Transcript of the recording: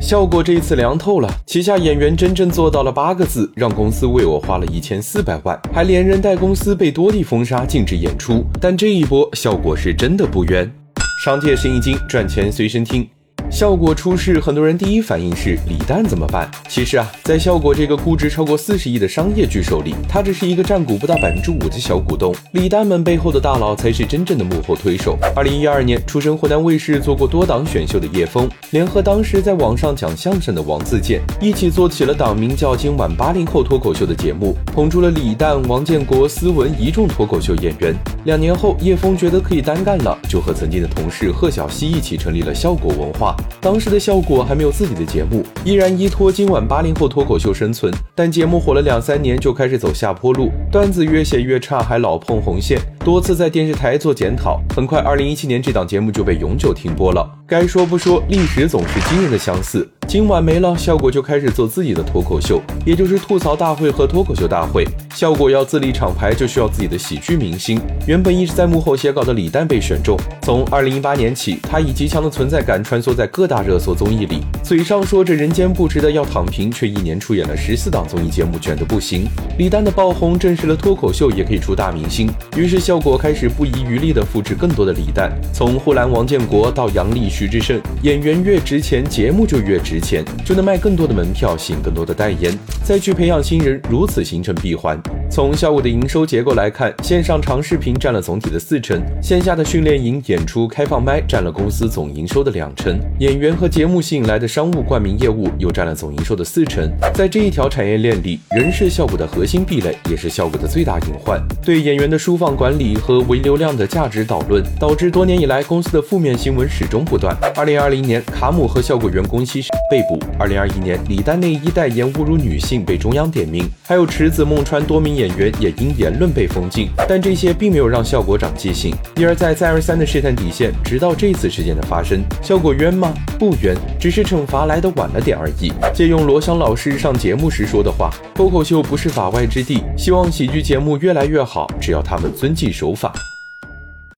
效果这一次凉透了，旗下演员真正做到了八个字，让公司为我花了一千四百万，还连人带公司被多地封杀，禁止演出。但这一波效果是真的不冤，商界生意经，赚钱随身听。效果出事，很多人第一反应是李诞怎么办？其实啊，在效果这个估值超过四十亿的商业巨手里，他只是一个占股不到百分之五的小股东。李诞们背后的大佬才是真正的幕后推手。二零一二年出身湖南卫视、做过多档选秀的叶枫，联合当时在网上讲相声的王自健，一起做起了档名叫《今晚八零后脱口秀》的节目，捧出了李诞、王建国、斯文一众脱口秀演员。两年后，叶枫觉得可以单干了，就和曾经的同事贺小西一起成立了效果文化。当时的效果还没有自己的节目，依然依托今晚八零后脱口秀生存。但节目火了两三年就开始走下坡路，段子越写越差，还老碰红线，多次在电视台做检讨。很快，二零一七年这档节目就被永久停播了。该说不说，历史总是惊人的相似。今晚没了，效果就开始做自己的脱口秀，也就是吐槽大会和脱口秀大会。效果要自立厂牌，就需要自己的喜剧明星。原本一直在幕后写稿的李诞被选中，从二零一八年起，他以极强的存在感穿梭在各大热搜综艺里，嘴上说着人间不值得要躺平，却一年出演了十四档综艺节目，卷得不行。李诞的爆红证实了脱口秀也可以出大明星，于是效果开始不遗余力地复制更多的李诞，从呼兰、王建国到杨笠、徐志胜，演员越值钱，节目就越值。钱就能卖更多的门票，吸引更多的代言，再去培养新人，如此形成闭环。从效果的营收结构来看，线上长视频占了总体的四成，线下的训练营、演出、开放麦占了公司总营收的两成，演员和节目吸引来的商务冠名业务又占了总营收的四成。在这一条产业链里，人是效果的核心壁垒，也是效果的最大隐患。对演员的输放管理和为流量的价值导论，导致多年以来公司的负面新闻始终不断。二零二零年，卡姆和效果员工牺牲。被捕。二零二一年，李丹内衣代言侮辱女性被中央点名，还有池子、孟川多名演员也因言论被封禁。但这些并没有让效果长记性，一而再、再而三的试探底线，直到这次事件的发生。效果冤吗？不冤，只是惩罚来的晚了点而已。借用罗翔老师上节目时说的话：“脱口秀不是法外之地，希望喜剧节目越来越好，只要他们遵纪守法。”